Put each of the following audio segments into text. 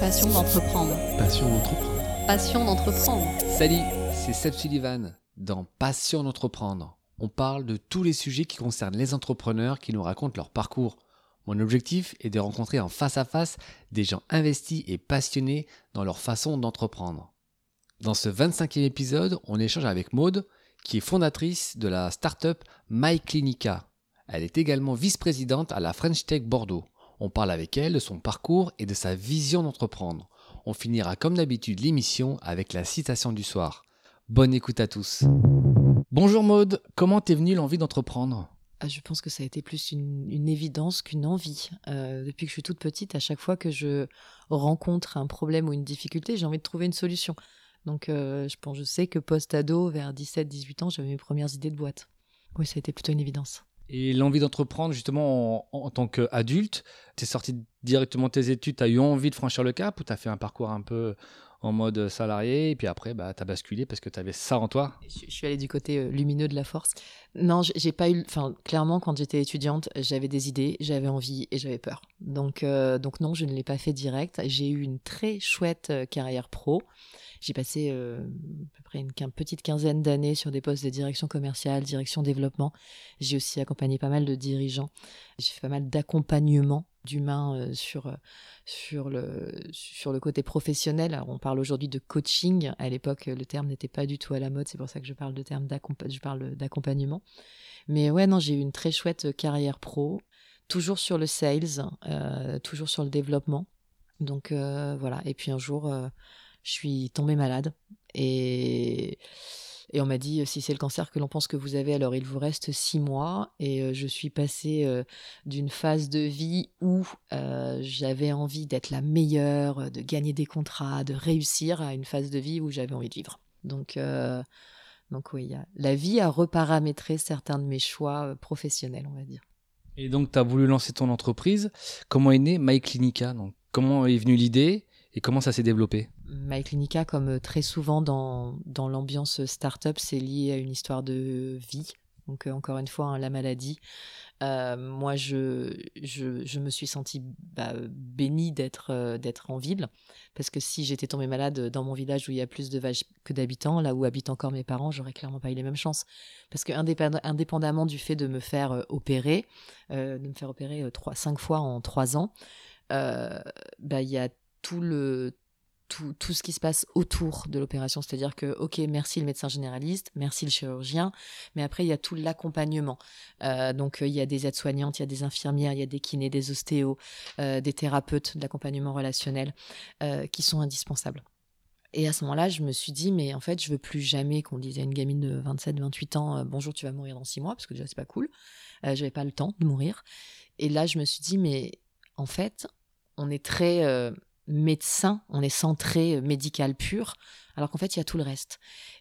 Passion d'entreprendre. Passion d'entreprendre. Passion d'entreprendre. Salut, c'est Seb Sullivan. Dans Passion d'entreprendre, on parle de tous les sujets qui concernent les entrepreneurs qui nous racontent leur parcours. Mon objectif est de rencontrer en face à face des gens investis et passionnés dans leur façon d'entreprendre. Dans ce 25e épisode, on échange avec Maude, qui est fondatrice de la startup MyClinica. Elle est également vice-présidente à la French Tech Bordeaux. On parle avec elle de son parcours et de sa vision d'entreprendre. On finira comme d'habitude l'émission avec la citation du soir. Bonne écoute à tous. Bonjour Maude, comment t'es venue l'envie d'entreprendre? Ah, je pense que ça a été plus une, évidence qu'une envie. Euh, depuis que je suis toute petite, à chaque fois que je rencontre un problème ou une difficulté, j'ai envie de trouver une solution. Donc euh, je pense, je sais que post-ado, vers 17-18 ans, j'avais mes premières idées de boîte. Oui, ça a été plutôt une évidence. Et l'envie d'entreprendre justement en, tant qu'adulte, tu es sorti directement de tes études, tu as eu envie de franchir le cap ou tu as fait un parcours un peu en mode salarié et puis après bah, tu as basculé parce que tu avais ça en toi? Je, suis allée du côté euh, lumineux de la force. Non, j'ai pas eu. Enfin, clairement, quand j'étais étudiante, j'avais des idées, j'avais envie et j'avais peur. Donc, euh, donc non, je ne l'ai pas fait direct. J'ai eu une très chouette euh, carrière pro. J'ai passé euh, à peu près une, petite quinzaine d'années sur des postes de direction commerciale, direction développement. J'ai aussi accompagné pas mal de dirigeants. J'ai fait pas mal d'accompagnement d'humains euh, sur, euh, sur, le, sur le côté professionnel. on parle aujourd'hui de coaching. À l'époque, le terme n'était pas du tout à la mode. C'est pour ça que je parle de terme d'accompagnement. Mais ouais, non, j'ai eu une très chouette carrière pro. Toujours sur le sales, toujours sur le développement. Donc voilà. Et puis un jour, je suis tombée malade et, on m'a dit si c'est le cancer que l'on pense que vous avez, alors il vous reste six mois. Et euh, je suis passée euh, d'une phase de vie où euh, j'avais envie d'être la meilleure, de gagner des contrats, de réussir, à une phase de vie où j'avais envie de vivre. Donc, donc oui, la vie a reparamétré certains de mes choix professionnels, on va dire. Et donc, tu as voulu lancer ton entreprise. Comment est née MyClinica? Donc, Comment est venue l'idée? Et comment ça s'est développé? MyClinica, comme euh, très souvent dans, dans l'ambiance startup, c'est lié à une histoire de vie. Donc, euh, encore une fois, hein, la maladie. Euh, moi, je, je, me suis sentie bah, bénie d'être d'être en ville. Parce que si j'étais tombée malade dans mon village où il y a plus de vaches que d'habitants, là où habitent encore mes parents, j'aurais clairement pas eu les mêmes chances. Parce que indépendamment du fait de me faire opérer, de me faire opérer trois, cinq fois en trois ans, bah, il y a tout le tout, tout, ce qui se passe autour de l'opération. C'est-à-dire que, ok, merci le médecin généraliste, merci le chirurgien, mais après, il y a tout l'accompagnement. Euh, donc, il y a des aides-soignantes, il y a des infirmières, il y a des kinés, des ostéos, euh, des thérapeutes d'accompagnement relationnel euh, qui sont indispensables. Et à ce moment-là, je me suis dit, mais en fait, je veux plus jamais qu'on dise à une gamine de 27, 28 ans, bonjour, tu vas mourir dans six mois, parce que déjà, c'est pas cool. Je n'avais pas le temps de mourir. Et là, je me suis dit, mais en fait, on est très médecin, on est centré euh, médical pur, alors qu'en fait, il y a tout le reste.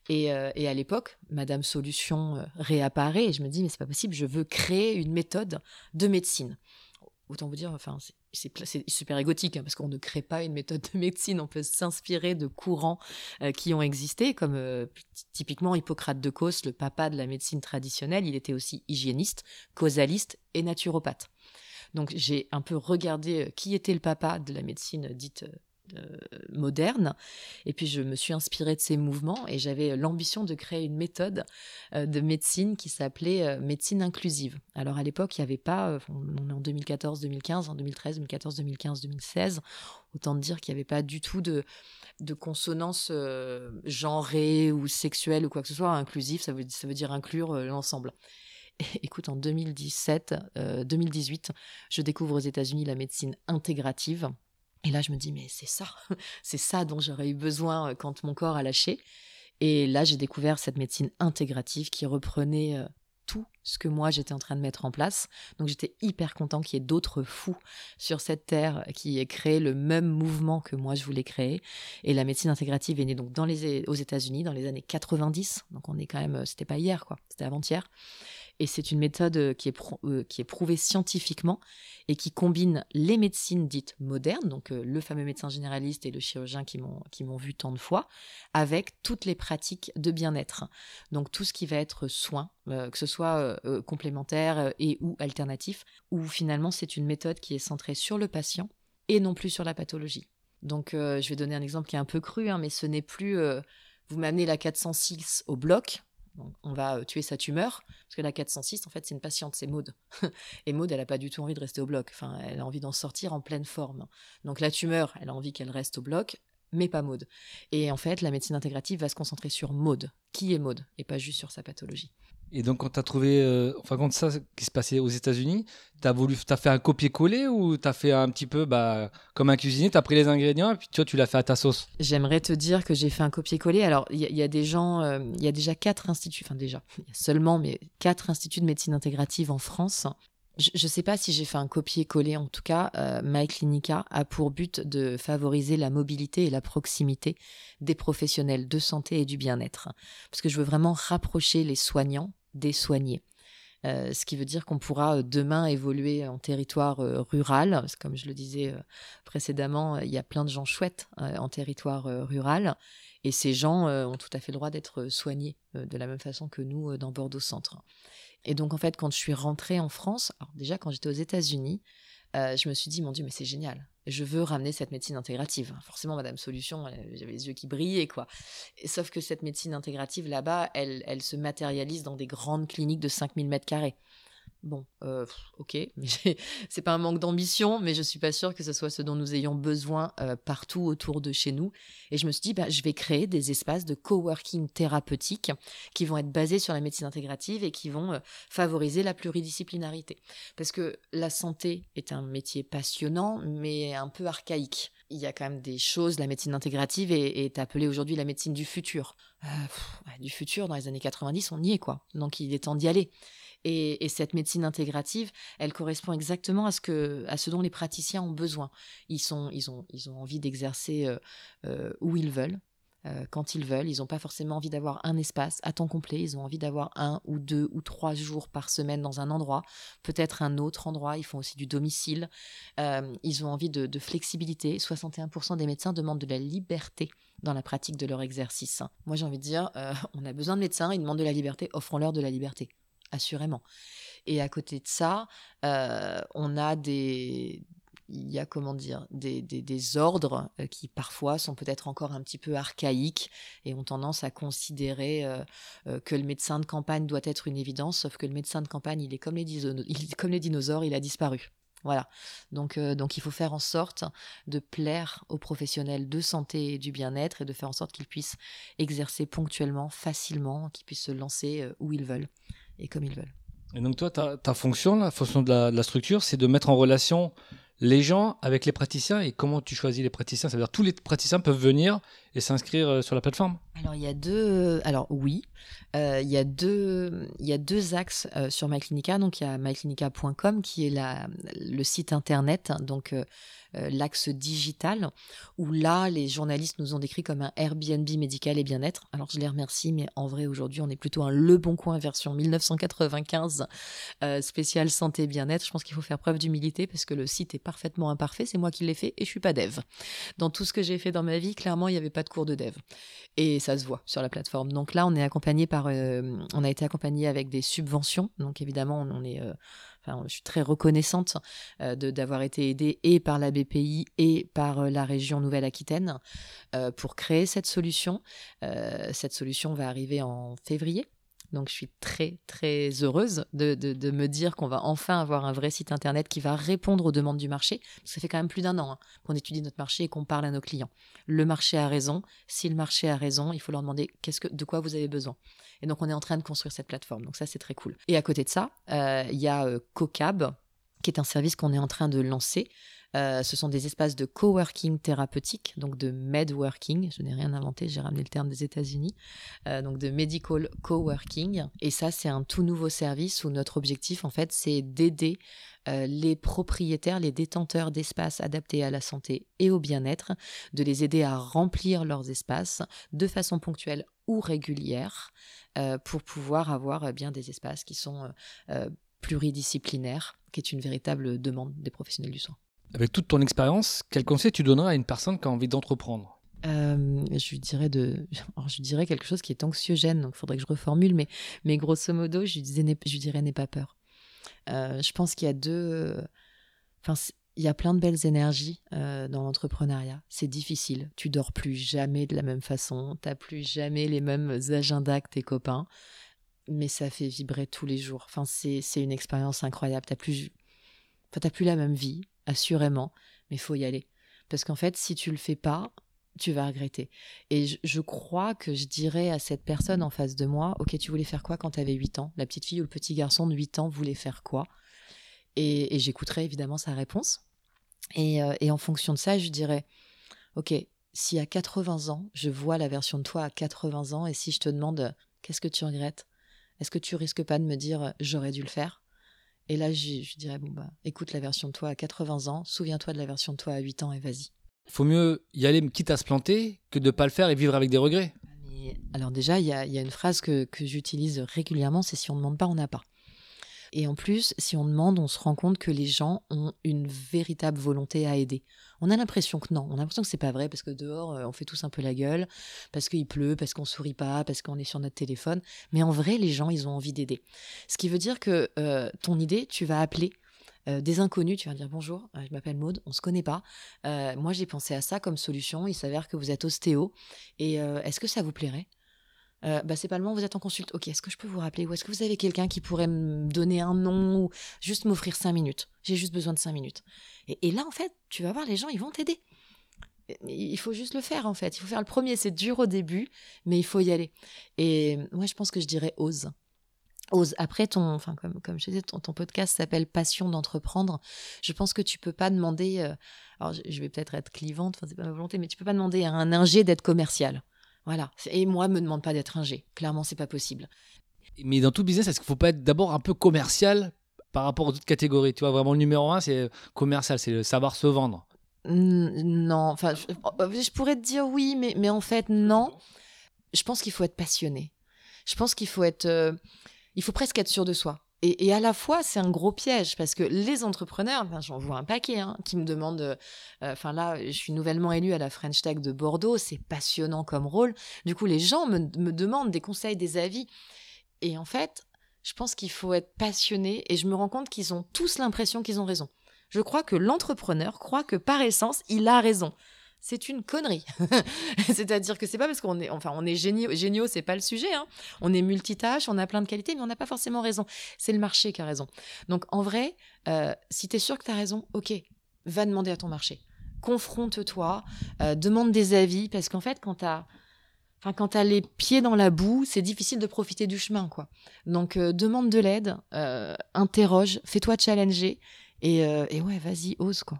Et, euh, à l'époque, Madame Solution euh, réapparaît et je me dis, mais c'est pas possible, je veux créer une méthode de médecine. Autant vous dire, enfin, c'est super égotique, hein, parce qu'on ne crée pas une méthode de médecine, on peut s'inspirer de courants qui ont existé, comme typiquement Hippocrate de Cos, le papa de la médecine traditionnelle, il était aussi hygiéniste, causaliste et naturopathe. Donc j'ai un peu regardé euh, qui était le papa de la médecine dite euh, moderne. Et puis je me suis inspirée de ces mouvements et j'avais l'ambition de créer une méthode euh, de médecine qui s'appelait médecine inclusive. Alors à l'époque, il n'y avait pas, on est en 2014, 2015, en 2013, 2014, 2015, 2016, autant dire qu'il n'y avait pas du tout de, de consonance genrée ou sexuelle ou quoi que ce soit. Inclusive, ça veut, ça veut dire inclure l'ensemble. écoute, en 2017, 2018, euh, je découvre aux États-Unis la médecine intégrative. Et là, je me dis, mais c'est ça, c'est ça dont j'aurais eu besoin euh, quand mon corps a lâché. Et là, j'ai découvert cette médecine intégrative qui reprenait euh, tout ce que moi j'étais en train de mettre en place. Donc j'étais hyper content qu'il y ait d'autres fous sur cette terre qui aient créé le même mouvement que moi je voulais créer. Et la médecine intégrative est née donc dans les, aux États-Unis dans les années 90. Donc on est quand même, c'était pas hier quoi, c'était avant-hier. Et c'est une méthode euh, qui est, euh, qui est prouvée scientifiquement et qui combine les médecines dites modernes, donc euh, le fameux médecin généraliste et le chirurgien qui m'ont vu tant de fois, avec toutes les pratiques de bien-être. Donc tout ce qui va être soin, que ce soit complémentaire et ou alternatif, où finalement c'est une méthode qui est centrée sur le patient et non plus sur la pathologie. Donc, je vais donner un exemple qui est un peu cru, hein, mais ce n'est plus vous m'amenez la 406 au bloc, on va tuer sa tumeur, parce que la 406, en fait, c'est une patiente, c'est Maude. Et Maude, elle n'a pas du tout envie de rester au bloc. Enfin, elle a envie d'en sortir en pleine forme. Donc la tumeur, elle a envie qu'elle reste au bloc mais pas Maude. Et en fait, la médecine intégrative va se concentrer sur Maude, qui est Maude, et pas juste sur sa pathologie. Et donc, quand tu as trouvé, euh, enfin, quand ça qui se passait aux États-Unis, tu as as fait un copier-coller ou tu as fait un petit peu, bah, comme un cuisinier, tu as pris les ingrédients et puis toi, tu l'as fait à ta sauce? J'aimerais te dire que j'ai fait un copier-coller. Alors, il y, a des gens, euh, il y a déjà quatre instituts, enfin, déjà, seulement, mais quatre instituts de médecine intégrative en France je ne sais pas si j'ai fait un copier-coller, en tout cas, euh, MyClinica a pour but de favoriser la mobilité et la proximité des professionnels de santé et du bien-être. Parce que je veux vraiment rapprocher les soignants des soignés. Euh, ce qui veut dire qu'on pourra euh, demain évoluer en territoire rural. comme je le disais précédemment, il y a plein de gens chouettes en territoire rural. Et ces gens ont tout à fait le droit d'être soignés de la même façon que nous dans Bordeaux Centre. Et donc, en fait, quand je suis rentrée en France, déjà, quand j'étais aux États-Unis, euh, je me suis dit, mon Dieu, mais c'est génial. Je veux ramener cette médecine intégrative. Forcément, Madame Solution, j'avais les yeux qui brillaient, quoi. sauf que cette médecine intégrative, là-bas, elle, elle se matérialise dans des grandes cliniques de 5000 mètres carrés. Bon, euh, ok, c'est pas un manque d'ambition, mais je suis pas sûre que ce soit ce dont nous ayons besoin euh, partout autour de chez nous. Et je me suis dit, bah, je vais créer des espaces de coworking thérapeutique qui vont être basés sur la médecine intégrative et qui vont euh, favoriser la pluridisciplinarité. Parce que la santé est un métier passionnant, mais un peu archaïque. Il y a quand même des choses, la médecine intégrative est, est appelée aujourd'hui la médecine du futur. du futur, dans les années 90, on y est, quoi. Donc il est temps d'y aller. Et, cette médecine intégrative, elle correspond exactement à ce, que, à ce dont les praticiens ont besoin. Ils, sont, ils, ont, ils ont envie d'exercer euh, euh, où ils veulent, euh, quand ils veulent. Ils n'ont pas forcément envie d'avoir un espace à temps complet. Ils ont envie d'avoir un ou deux ou trois jours par semaine dans un endroit, peut-être un autre endroit. Ils font aussi du domicile. ils ont envie de, de flexibilité. 61% des médecins demandent de la liberté dans la pratique de leur exercice. Moi, j'ai envie de dire, on a besoin de médecins, ils demandent de la liberté, offrons-leur de la liberté assurément. Et à côté de ça, euh, on a des, il y a comment dire des, des, ordres euh, qui parfois sont peut-être encore un petit peu archaïques et ont tendance à considérer euh, que le médecin de campagne doit être une évidence, sauf que le médecin de campagne, il est comme les, il comme les dinosaures, il a disparu. Voilà. Donc, donc il faut faire en sorte de plaire aux professionnels de santé et du bien-être et de faire en sorte qu'ils puissent exercer ponctuellement, facilement, qu'ils puissent se lancer où ils veulent et comme ils veulent. Et donc toi, ta, fonction, la fonction de la, de la structure, c'est de mettre en relation les gens avec les praticiens et comment tu choisis les praticiens? Ça veut dire tous les praticiens peuvent venir et s'inscrire euh, sur la plateforme Alors il y a deux, alors oui, euh, il y a deux, il y a deux axes euh, sur MyClinica. Donc il y a myclinica.com qui est la, le site internet, donc euh, l'axe digital, où là, les journalistes nous ont décrit comme un Airbnb médical et bien-être. Alors je les remercie, mais en vrai, aujourd'hui, on est plutôt un Le Bon Coin version 1995, euh, spécial santé bien-être. Je pense qu'il faut faire preuve d'humilité parce que le site est parfaitement imparfait. C'est moi qui l'ai fait et je suis pas dev. Dans tout ce que j'ai fait dans ma vie, clairement, il n'y avait pas cours de dev. Et ça se voit sur la plateforme. Donc là, on est accompagné par, euh, on a été accompagné avec des subventions. Donc évidemment, on est je suis très reconnaissante euh, d'avoir été aidée et par la BPI et par euh, la région Nouvelle-Aquitaine euh, pour créer cette solution. cette solution va arriver en février. Donc je suis très très heureuse de, me dire qu'on va enfin avoir un vrai site internet qui va répondre aux demandes du marché. Ça fait quand même plus d'un an hein, qu'on étudie notre marché et qu'on parle à nos clients. Le marché a raison. Si le marché a raison, il faut leur demander qu'est-ce que, de quoi vous avez besoin. Et donc, on est en train de construire cette plateforme. Donc, ça, c'est très cool. Et à côté de ça, euh, il y a euh, CoCab, qui est un service qu'on est en train de lancer. Euh, ce sont des espaces de coworking thérapeutique, donc de medworking. Je n'ai rien inventé, j'ai ramené le terme des États-Unis. donc de medical coworking. Et ça, c'est un tout nouveau service où notre objectif, en fait, c'est d'aider les propriétaires, les détenteurs d'espaces adaptés à la santé et au bien-être, de les aider à remplir leurs espaces de façon ponctuelle ou régulière euh, pour pouvoir avoir euh, bien des espaces qui sont euh, pluridisciplinaires, qui est une véritable demande des professionnels du soin. Avec toute ton expérience, quel conseil tu donnerais à une personne qui a envie d'entreprendre? Je lui dirais de, je dirais quelque chose qui est anxiogène, donc il faudrait que je reformule, mais, mais grosso modo, je lui, disais, je dirais n'aie pas peur. je pense qu'il y a deux, enfin, il y a plein de belles énergies euh, dans l'entrepreneuriat. C'est difficile. Tu dors plus jamais de la même façon. Tu plus jamais les mêmes agendas que tes copains. Mais ça fait vibrer tous les jours. Enfin, c'est, une expérience incroyable. Tu plus, enfin, plus la même vie, assurément. Mais faut y aller. Parce qu'en fait, si tu le fais pas, tu vas regretter. Et je, crois que je dirais à cette personne en face de moi, ok, tu voulais faire quoi quand tu avais 8 ans? La petite fille ou le petit garçon de 8 ans voulait faire quoi? Et, et j'écouterai évidemment sa réponse. Euh, et, en fonction de ça, je dirais, ok, si à 80 ans, je vois la version de toi à 80 ans, et si je te demande, qu'est-ce que tu regrettes? Est-ce que tu risques pas de me dire, j'aurais dû le faire? Et là, je, dirais, bon, bah, écoute la version de toi à 80 ans, souviens-toi de la version de toi à 8 ans, et vas-y. Il faut mieux y aller, quitte à se planter, que de ne pas le faire et vivre avec des regrets. alors déjà, il y a, une phrase que, que j'utilise régulièrement, c'est si on ne demande pas, on n'a pas. Et en plus, si on demande, on se rend compte que les gens ont une véritable volonté à aider. On a l'impression que non, on a l'impression que c'est pas vrai parce que dehors euh, on fait tous un peu la gueule, parce qu'il pleut, parce qu'on sourit pas, parce qu'on est sur notre téléphone. Mais en vrai, les gens, ils ont envie d'aider. Ce qui veut dire que euh, ton idée, tu vas appeler euh, des inconnus, tu vas dire bonjour, je m'appelle Maude, on se connaît pas. moi j'ai pensé à ça comme solution. Il s'avère que vous êtes ostéo et est-ce que ça vous plairait? Euh, bah, c'est pas le moment, vous êtes en consulte. Ok, est-ce que je peux vous rappeler Ou est-ce que vous avez quelqu'un qui pourrait me donner un nom ou juste m'offrir cinq minutes? J'ai juste besoin de cinq minutes. Et, là, en fait, tu vas voir, les gens, ils vont t'aider. Il faut juste le faire, en fait. Il faut faire le premier. C'est dur au début, mais il faut y aller. Et moi, je pense que je dirais ose. Ose. Après, ton, enfin, comme, comme je disais, ton, ton podcast s'appelle Passion d'entreprendre. Je pense que tu peux pas demander. Euh, alors, je vais peut-être être clivante, enfin, c'est pas ma volonté, mais tu peux pas demander à un ingé d'être commercial. Voilà. Et moi, me demande pas d'être ingé. Clairement, c'est pas possible. Mais dans tout business, est-ce qu'il faut pas être d'abord un peu commercial par rapport aux autres catégories? Tu vois, vraiment le numéro un, c'est commercial, c'est le savoir se vendre. Non, enfin, je, pourrais te dire oui, mais, mais en fait, non. Je pense qu'il faut être passionné. Je pense qu'il faut être. Euh, il faut presque être sûr de soi. Et, à la fois, c'est un gros piège parce que les entrepreneurs, j'en vois un paquet, hein, qui me demandent. Euh, enfin là, je suis nouvellement élue à la French Tech de Bordeaux, c'est passionnant comme rôle. Du coup, les gens me demandent des conseils, des avis. Et en fait, je pense qu'il faut être passionné et je me rends compte qu'ils ont tous l'impression qu'ils ont raison. Je crois que l'entrepreneur croit que par essence, il a raison c'est une connerie. C'est-à-dire que c'est pas parce qu'on est, enfin, on est géniaux, géniaux c'est pas le sujet. Hein. On est multitâche, on a plein de qualités, mais on n'a pas forcément raison. C'est le marché qui a raison. Donc, en vrai, euh, si tu es sûr que tu as raison, ok, va demander à ton marché. Confronte-toi, euh, demande des avis, parce qu'en fait, quand tu as. Enfin, quand tu as les pieds dans la boue, c'est difficile de profiter du chemin, quoi. Donc, euh, demande de l'aide, interroge, fais-toi challenger, et, et ouais, vas-y, ose, quoi.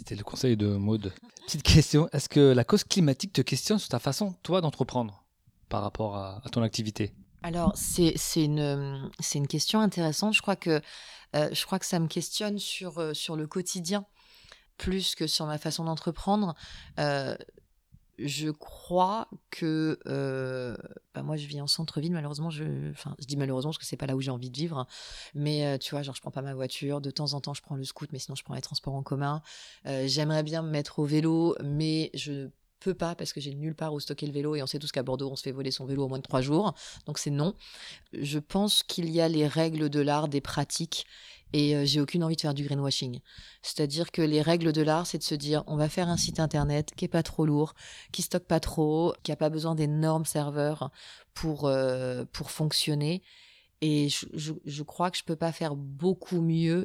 C'était le conseil de Maude. Petite question, est-ce que la cause climatique te questionne sur ta façon, toi, d'entreprendre par rapport à, ton activité? Alors, c'est une, une question intéressante. Je crois que, euh, je crois que ça me questionne sur, euh, sur le quotidien plus que sur ma façon d'entreprendre. Euh, je crois que euh, bah, moi je vis en centre-ville malheureusement je enfin je dis malheureusement parce que c'est pas là où j'ai envie de vivre mais euh, tu vois genre je prends pas ma voiture de temps en temps je prends le scoot mais sinon je prends les transports en commun. Euh, j'aimerais bien me mettre au vélo mais je peux pas parce que j'ai nulle part où stocker le vélo et on sait tous qu'à Bordeaux on se fait voler son vélo au moins de trois jours donc c'est non. Je pense qu'il y a les règles de l'art des pratiques et euh, j'ai aucune envie de faire du greenwashing. C'est-à-dire que les règles de l'art, c'est de se dire on va faire un site internet qui est pas trop lourd, qui stocke pas trop, qui a pas besoin d'énormes serveurs pour, euh, pour fonctionner. Et je, je, crois que je peux pas faire beaucoup mieux,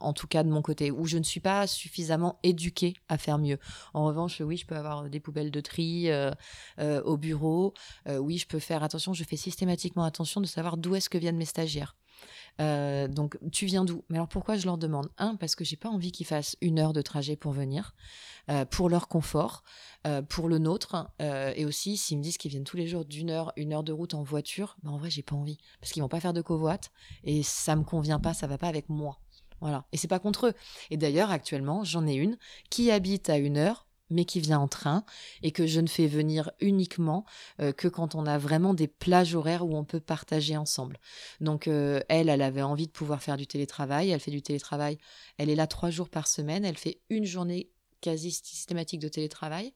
en tout cas de mon côté, où je ne suis pas suffisamment éduquée à faire mieux. En revanche, oui, je peux avoir des poubelles de tri euh, au bureau. oui, je peux faire attention. Je fais systématiquement attention de savoir d'où est-ce que viennent mes stagiaires. Euh, donc, tu viens d'où? Mais alors, pourquoi je leur demande? Un, parce que j'ai pas envie qu'ils fassent une heure de trajet pour venir, euh, pour leur confort, euh, pour le nôtre, et aussi s'ils me disent qu'ils viennent tous les jours d'une heure, une heure de route en voiture, ben en vrai, j'ai pas envie, parce qu'ils vont pas faire de covoite, et ça me convient pas, ça va pas avec moi. Voilà. Et c'est pas contre eux. Et d'ailleurs, actuellement, j'en ai une qui habite à une heure mais qui vient en train et que je ne fais venir uniquement euh, que quand on a vraiment des plages horaires où on peut partager ensemble. Donc euh, elle, elle avait envie de pouvoir faire du télétravail, elle fait du télétravail, elle est là trois jours par semaine, elle fait une journée quasi systématique de télétravail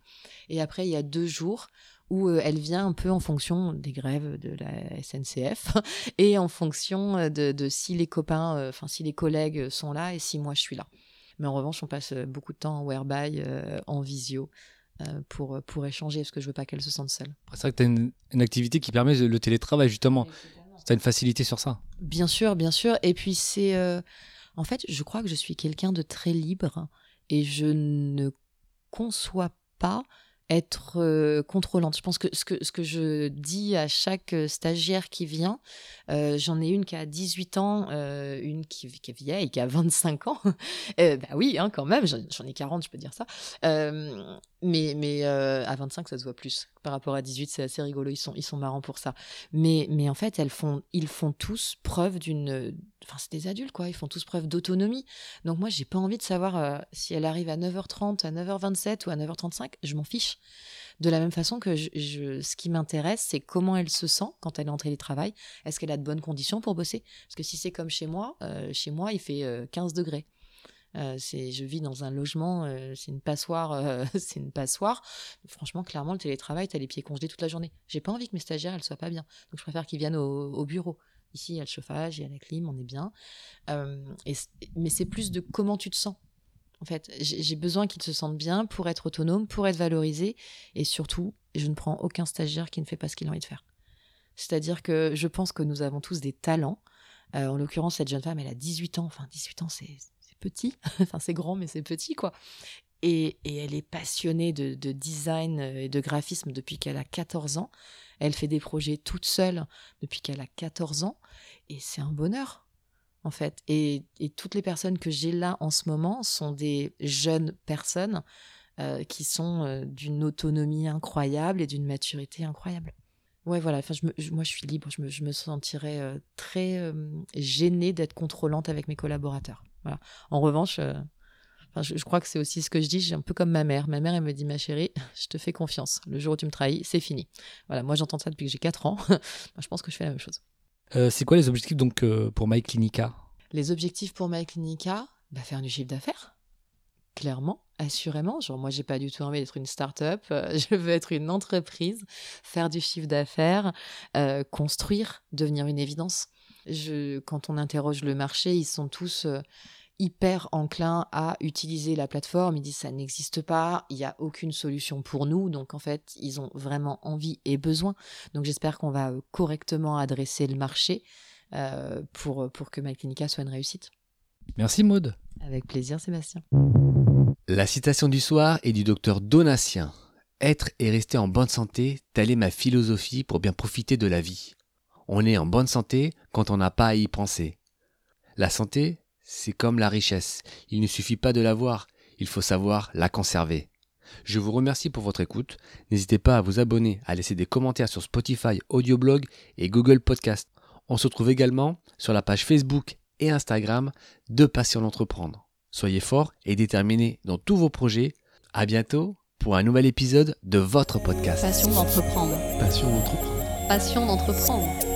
et après il y a deux jours où euh, elle vient un peu en fonction des grèves de la SNCF et en fonction de, de si les copains, enfin si les collègues sont là et si moi je suis là. Mais en revanche, on passe euh, beaucoup de temps en whereby, euh, en visio, euh, pour, pour échanger, parce que je veux pas qu'elle se sente seule. C'est vrai que tu as une, une activité qui permet le télétravail, justement. Tu as une facilité sur ça. Bien sûr, bien sûr. Et puis c'est, euh, en fait, je crois que je suis quelqu'un de très libre et je ne conçois pas être euh, contrôlante. Je pense que ce, que ce que je dis à chaque euh, stagiaire qui vient, euh, j'en ai une qui a 18 ans, euh, une qui, est vieille, qui a 25 ans. Euh, bah oui, hein, quand même, j'en j'en ai 40, je peux dire ça. Euh, mais mais euh, à 25, ça se voit plus. Par rapport à 18, c'est assez rigolo, ils sont, ils sont marrants pour ça. Mais, mais en fait, elles font, ils font tous preuve d'une... Enfin, c'est des adultes, quoi. Ils font tous preuve d'autonomie. Donc moi, j'ai pas envie de savoir euh, si elle arrive à 9h30, à 9h27 ou à 9h35. Je m'en fiche. De la même façon que je, je- ce qui m'intéresse, c'est comment elle se sent quand elle est en télétravail. Est-ce qu'elle a de bonnes conditions pour bosser? Parce que si c'est comme chez moi, euh, chez moi, il fait euh, 15 degrés. Euh, je vis dans un logement, euh, c'est une passoire, euh, c'est une passoire. Franchement, clairement, le télétravail, t'as les pieds congelés toute la journée. J'ai pas envie que mes stagiaires, elles soient pas bien. Donc, je préfère qu'ils viennent au, au bureau. Ici, il y a le chauffage, il y a la clim, on est bien. Mais c'est plus de comment tu te sens. En fait, j'ai besoin qu'ils se sentent bien pour être autonomes, pour être valorisés. Et surtout, je ne prends aucun stagiaire qui ne fait pas ce qu'il a envie de faire. C'est-à-dire que je pense que nous avons tous des talents. En l'occurrence, cette jeune femme, elle a 18 ans. Enfin, 18 ans, c'est petit. enfin, c'est grand, mais c'est petit, quoi. Et, elle est passionnée de, de design et de graphisme depuis qu'elle a 14 ans. Elle fait des projets toute seule depuis qu'elle a 14 ans. Et c'est un bonheur, en fait. Et, toutes les personnes que j'ai là en ce moment sont des jeunes personnes euh, qui sont euh, d'une autonomie incroyable et d'une maturité incroyable. Ouais, voilà. Enfin, je moi, je suis libre. Je me, sentirais euh, très euh, gênée d'être contrôlante avec mes collaborateurs. Voilà. En revanche, euh, enfin, je, je crois que c'est aussi ce que je dis. J'ai un peu comme ma mère. Ma mère, elle me dit, ma chérie, je te fais confiance. Le jour où tu me trahis, c'est fini. Voilà. Moi, j'entends ça depuis que j'ai 4 ans. Je pense que je fais la même chose. Euh, c'est quoi les objectifs donc euh, pour My Clinica Les objectifs pour My Clinica, bah, faire du chiffre d'affaires. Clairement, assurément. Genre, moi, j'ai pas du tout envie d'être une start-up. Euh, je veux être une entreprise, faire du chiffre d'affaires, euh, construire, devenir une évidence. Je, quand on interroge le marché, ils sont tous euh, hyper enclins à utiliser la plateforme. Ils disent ça n'existe pas, il n'y a aucune solution pour nous. Donc, en fait, ils ont vraiment envie et besoin. Donc, j'espère qu'on va euh, correctement adresser le marché euh, pour, pour que My Clinica soit une réussite. Merci Maude. Avec plaisir, Sébastien. La citation du soir est du docteur Donatien. Être et rester en bonne santé, telle est ma philosophie pour bien profiter de la vie. On est en bonne santé quand on n'a pas à y penser. La santé, c'est comme la richesse. Il ne suffit pas de l'avoir, il faut savoir la conserver. Je vous remercie pour votre écoute. N'hésitez pas à vous abonner, à laisser des commentaires sur Spotify, Audioblog et Google Podcast. On se retrouve également sur la page Facebook et Instagram de Passion d'entreprendre. Soyez forts et déterminés dans tous vos projets. À bientôt pour un nouvel épisode de votre podcast. Passion d'entreprendre. Passion d'entreprendre. Passion d'entreprendre.